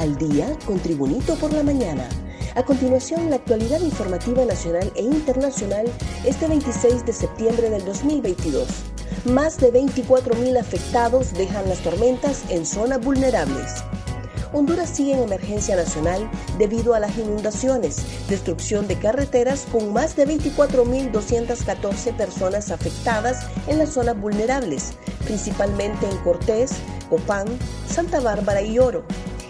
al día con Tribunito por la mañana. A continuación, la actualidad informativa nacional e internacional este 26 de septiembre del 2022. Más de 24.000 afectados dejan las tormentas en zonas vulnerables. Honduras sigue en emergencia nacional debido a las inundaciones, destrucción de carreteras con más de 24.214 personas afectadas en las zonas vulnerables, principalmente en Cortés, Copán, Santa Bárbara y Oro.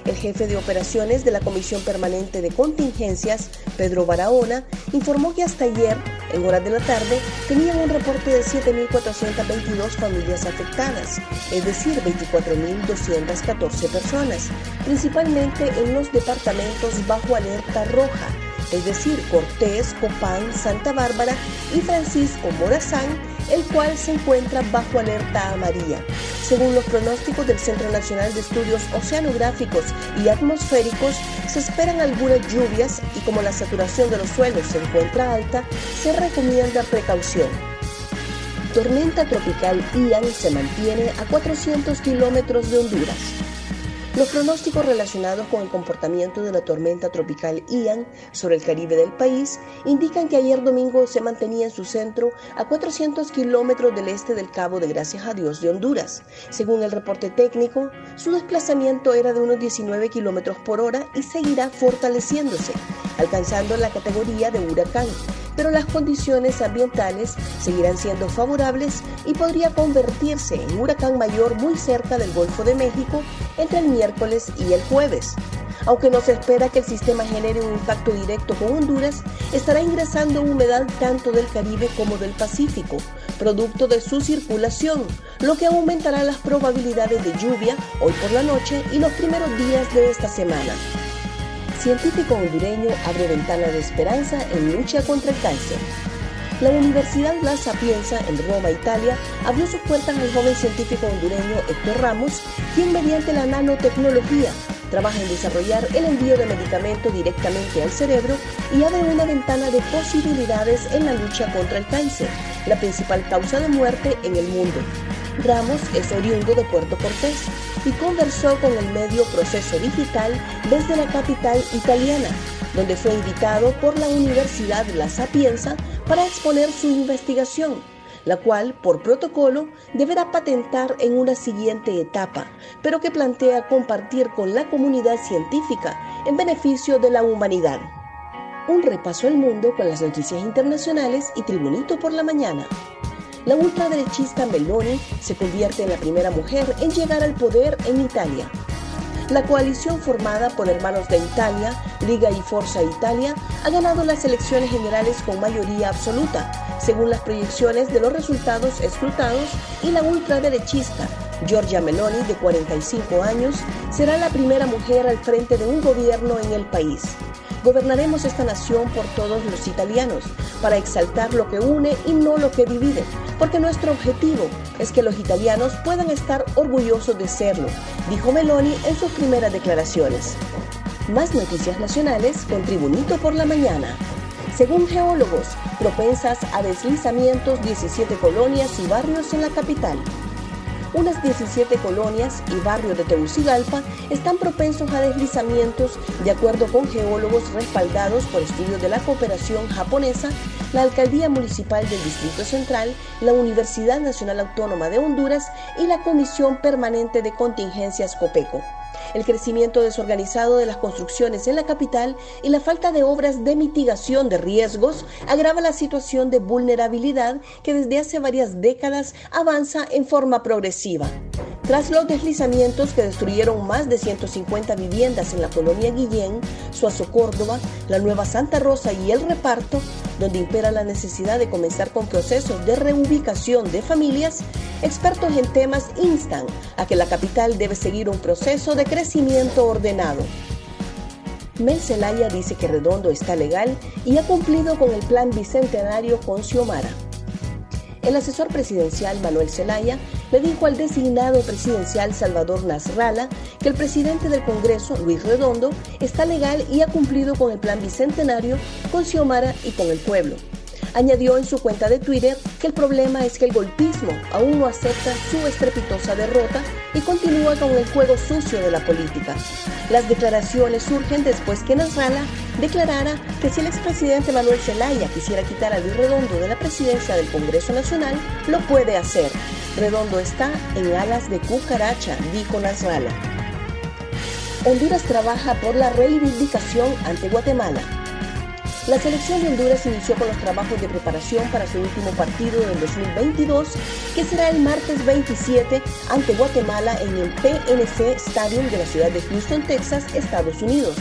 El jefe de operaciones de la Comisión Permanente de Contingencias, Pedro Barahona, informó que hasta ayer, en horas de la tarde, tenían un reporte de 7.422 familias afectadas, es decir, 24.214 personas, principalmente en los departamentos bajo alerta roja, es decir, Cortés, Copán, Santa Bárbara y Francisco Morazán, el cual se encuentra bajo alerta amarilla. Según los pronósticos del Centro Nacional de Estudios Oceanográficos y Atmosféricos, se esperan algunas lluvias y como la saturación de los suelos se encuentra alta, se recomienda precaución. Tormenta tropical Ian se mantiene a 400 kilómetros de Honduras. Los pronósticos relacionados con el comportamiento de la tormenta tropical Ian sobre el Caribe del país indican que ayer domingo se mantenía en su centro a 400 kilómetros del este del Cabo de Gracias a Dios de Honduras. Según el reporte técnico, su desplazamiento era de unos 19 kilómetros por hora y seguirá fortaleciéndose, alcanzando la categoría de huracán pero las condiciones ambientales seguirán siendo favorables y podría convertirse en huracán mayor muy cerca del Golfo de México entre el miércoles y el jueves. Aunque no se espera que el sistema genere un impacto directo con Honduras, estará ingresando humedad tanto del Caribe como del Pacífico, producto de su circulación, lo que aumentará las probabilidades de lluvia hoy por la noche y los primeros días de esta semana. Científico hondureño abre ventana de esperanza en lucha contra el cáncer. La Universidad La Sapienza en Roma, Italia, abrió sus puertas al joven científico hondureño Héctor Ramos, quien mediante la nanotecnología trabaja en desarrollar el envío de medicamentos directamente al cerebro y abre una ventana de posibilidades en la lucha contra el cáncer, la principal causa de muerte en el mundo. Ramos es oriundo de Puerto Cortés y conversó con el medio Proceso Digital desde la capital italiana, donde fue invitado por la Universidad La Sapienza para exponer su investigación, la cual, por protocolo, deberá patentar en una siguiente etapa, pero que plantea compartir con la comunidad científica en beneficio de la humanidad. Un repaso al mundo con las noticias internacionales y Tribunito por la mañana la ultraderechista Meloni se convierte en la primera mujer en llegar al poder en Italia. La coalición formada por Hermanos de Italia, Liga y Forza Italia, ha ganado las elecciones generales con mayoría absoluta, según las proyecciones de los resultados escrutados, y la ultraderechista Giorgia Meloni, de 45 años, será la primera mujer al frente de un gobierno en el país. Gobernaremos esta nación por todos los italianos, para exaltar lo que une y no lo que divide, porque nuestro objetivo es que los italianos puedan estar orgullosos de serlo, dijo Meloni en sus primeras declaraciones. Más noticias nacionales con Tribunito por la Mañana. Según geólogos, propensas a deslizamientos 17 colonias y barrios en la capital unas 17 colonias y barrios de Tegucigalpa están propensos a deslizamientos. De acuerdo con geólogos respaldados por estudios de la cooperación japonesa, la Alcaldía Municipal del Distrito Central, la Universidad Nacional Autónoma de Honduras y la Comisión Permanente de Contingencias COPECO el crecimiento desorganizado de las construcciones en la capital y la falta de obras de mitigación de riesgos agrava la situación de vulnerabilidad que desde hace varias décadas avanza en forma progresiva. Tras los deslizamientos que destruyeron más de 150 viviendas en la colonia Guillén, Suazo Córdoba, la Nueva Santa Rosa y El Reparto, donde impera la necesidad de comenzar con procesos de reubicación de familias, expertos en temas instan a que la capital debe seguir un proceso de crecimiento ordenado. Mel Zelaya dice que Redondo está legal y ha cumplido con el plan bicentenario con Xiomara. El asesor presidencial Manuel Zelaya le dijo al designado presidencial Salvador Nasralla que el presidente del Congreso, Luis Redondo, está legal y ha cumplido con el plan bicentenario, con Xiomara y con el pueblo. Añadió en su cuenta de Twitter que el problema es que el golpismo aún no acepta su estrepitosa derrota y continúa con el juego sucio de la política. Las declaraciones surgen después que Nasrallah declarara que si el expresidente Manuel Zelaya quisiera quitar a Luis Redondo de la presidencia del Congreso Nacional, lo puede hacer. Redondo está en alas de cucaracha, dijo Nasrallah. Honduras trabaja por la reivindicación ante Guatemala. La selección de Honduras inició con los trabajos de preparación para su último partido del 2022, que será el martes 27 ante Guatemala en el PNC Stadium de la ciudad de Houston, Texas, Estados Unidos.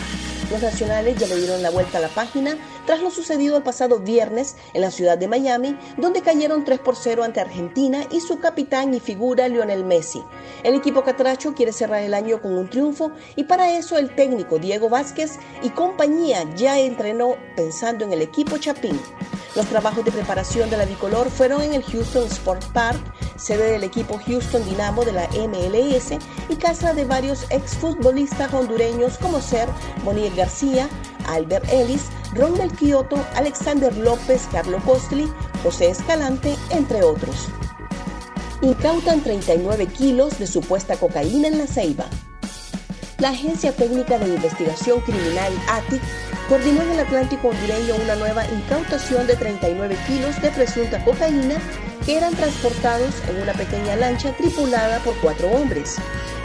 Los nacionales ya le dieron la vuelta a la página tras lo sucedido el pasado viernes en la ciudad de Miami, donde cayeron 3 por 0 ante Argentina y su capitán y figura Lionel Messi. El equipo catracho quiere cerrar el año con un triunfo y para eso el técnico Diego Vázquez y compañía ya entrenó pensando en el equipo Chapín. Los trabajos de preparación de la bicolor fueron en el Houston Sport Park, sede del equipo Houston Dynamo de la MLS y casa de varios exfutbolistas hondureños como ser Bonilla García, Albert Ellis, Ronald Kioto, Alexander López, Carlo Costli, José Escalante, entre otros. Incautan 39 kilos de supuesta cocaína en la Ceiba. La Agencia Técnica de Investigación Criminal ATIC coordinó en el Atlántico hondureño una nueva incautación de 39 kilos de presunta cocaína que eran transportados en una pequeña lancha tripulada por cuatro hombres.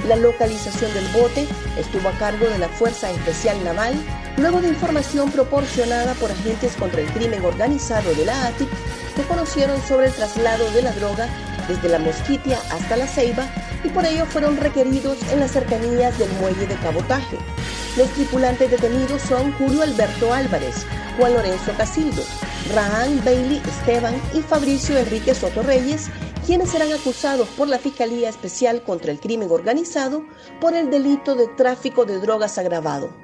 La localización del bote estuvo a cargo de la Fuerza Especial Naval luego de información proporcionada por agentes contra el crimen organizado de la ATIC que conocieron sobre el traslado de la droga desde la Mosquitia hasta la Ceiba y por ello fueron requeridos en las cercanías del muelle de cabotaje. Los tripulantes detenidos son Julio Alberto Álvarez, Juan Lorenzo Casildo, Rahan Bailey Esteban y Fabricio Enrique Soto Reyes, quienes serán acusados por la Fiscalía Especial contra el Crimen Organizado por el delito de tráfico de drogas agravado.